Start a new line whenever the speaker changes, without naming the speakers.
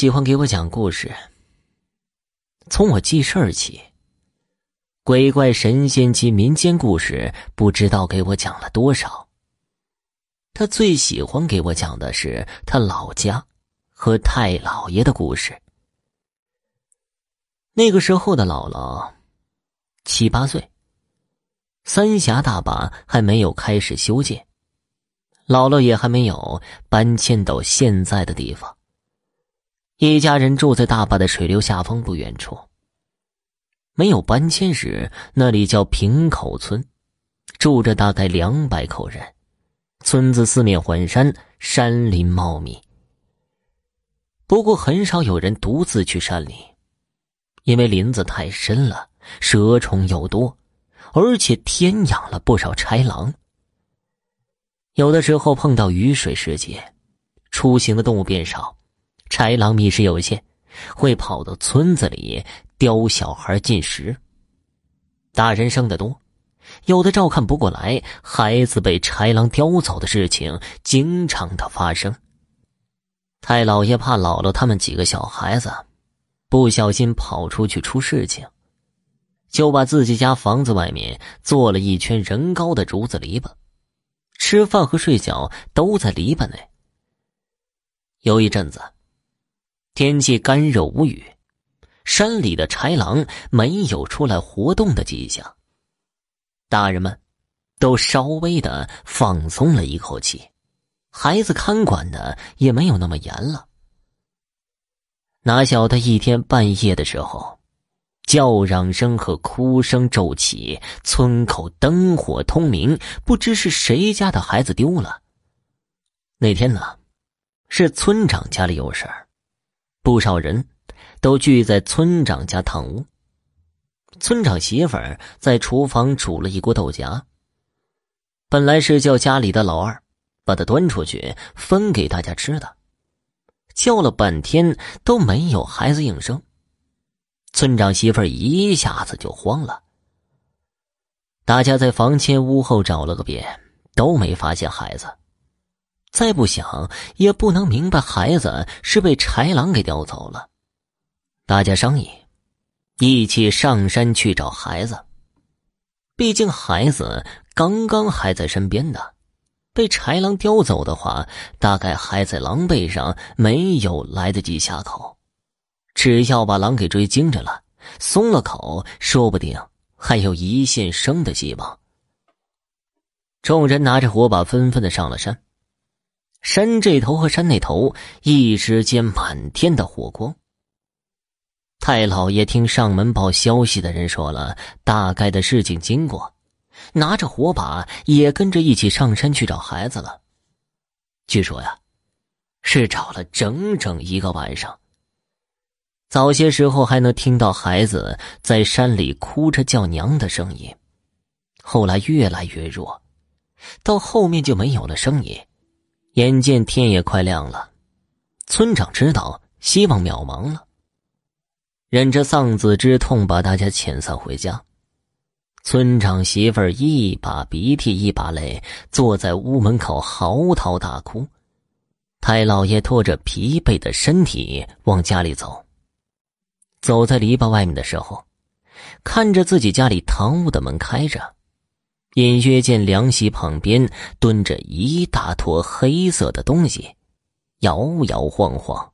喜欢给我讲故事。从我记事儿起，鬼怪神仙及民间故事不知道给我讲了多少。他最喜欢给我讲的是他老家和太老爷的故事。那个时候的姥姥七八岁，三峡大坝还没有开始修建，姥姥也还没有搬迁到现在的地方。一家人住在大坝的水流下方不远处。没有搬迁时，那里叫平口村，住着大概两百口人。村子四面环山，山林茂密。不过很少有人独自去山里，因为林子太深了，蛇虫又多，而且天养了不少豺狼。有的时候碰到雨水时节，出行的动物变少。豺狼觅食有限，会跑到村子里叼小孩进食。大人生的多，有的照看不过来，孩子被豺狼叼走的事情经常的发生。太老爷怕姥姥他们几个小孩子不小心跑出去出事情，就把自己家房子外面做了一圈人高的竹子篱笆，吃饭和睡觉都在篱笆内。有一阵子。天气干热无雨，山里的豺狼没有出来活动的迹象。大人们都稍微的放松了一口气，孩子看管的也没有那么严了。哪晓得一天半夜的时候，叫嚷声和哭声骤起，村口灯火通明，不知是谁家的孩子丢了。那天呢，是村长家里有事儿。不少人都聚在村长家堂屋。村长媳妇儿在厨房煮了一锅豆荚。本来是叫家里的老二把它端出去分给大家吃的，叫了半天都没有孩子应声。村长媳妇儿一下子就慌了。大家在房前屋后找了个遍，都没发现孩子。再不想也不能明白孩子是被豺狼给叼走了。大家商议，一起上山去找孩子。毕竟孩子刚刚还在身边呢，被豺狼叼走的话，大概还在狼背上，没有来得及下口。只要把狼给追惊着了，松了口，说不定还有一线生的希望。众人拿着火把，纷纷的上了山。山这头和山那头，一时间满天的火光。太老爷听上门报消息的人说了大概的事情经过，拿着火把也跟着一起上山去找孩子了。据说呀，是找了整整一个晚上。早些时候还能听到孩子在山里哭着叫娘的声音，后来越来越弱，到后面就没有了声音。眼见天也快亮了，村长知道希望渺茫了，忍着丧子之痛，把大家遣散回家。村长媳妇儿一把鼻涕一把泪，坐在屋门口嚎啕大哭。太老爷拖着疲惫的身体往家里走。走在篱笆外面的时候，看着自己家里堂屋的门开着。隐约见凉席旁边蹲着一大坨黑色的东西，摇摇晃晃。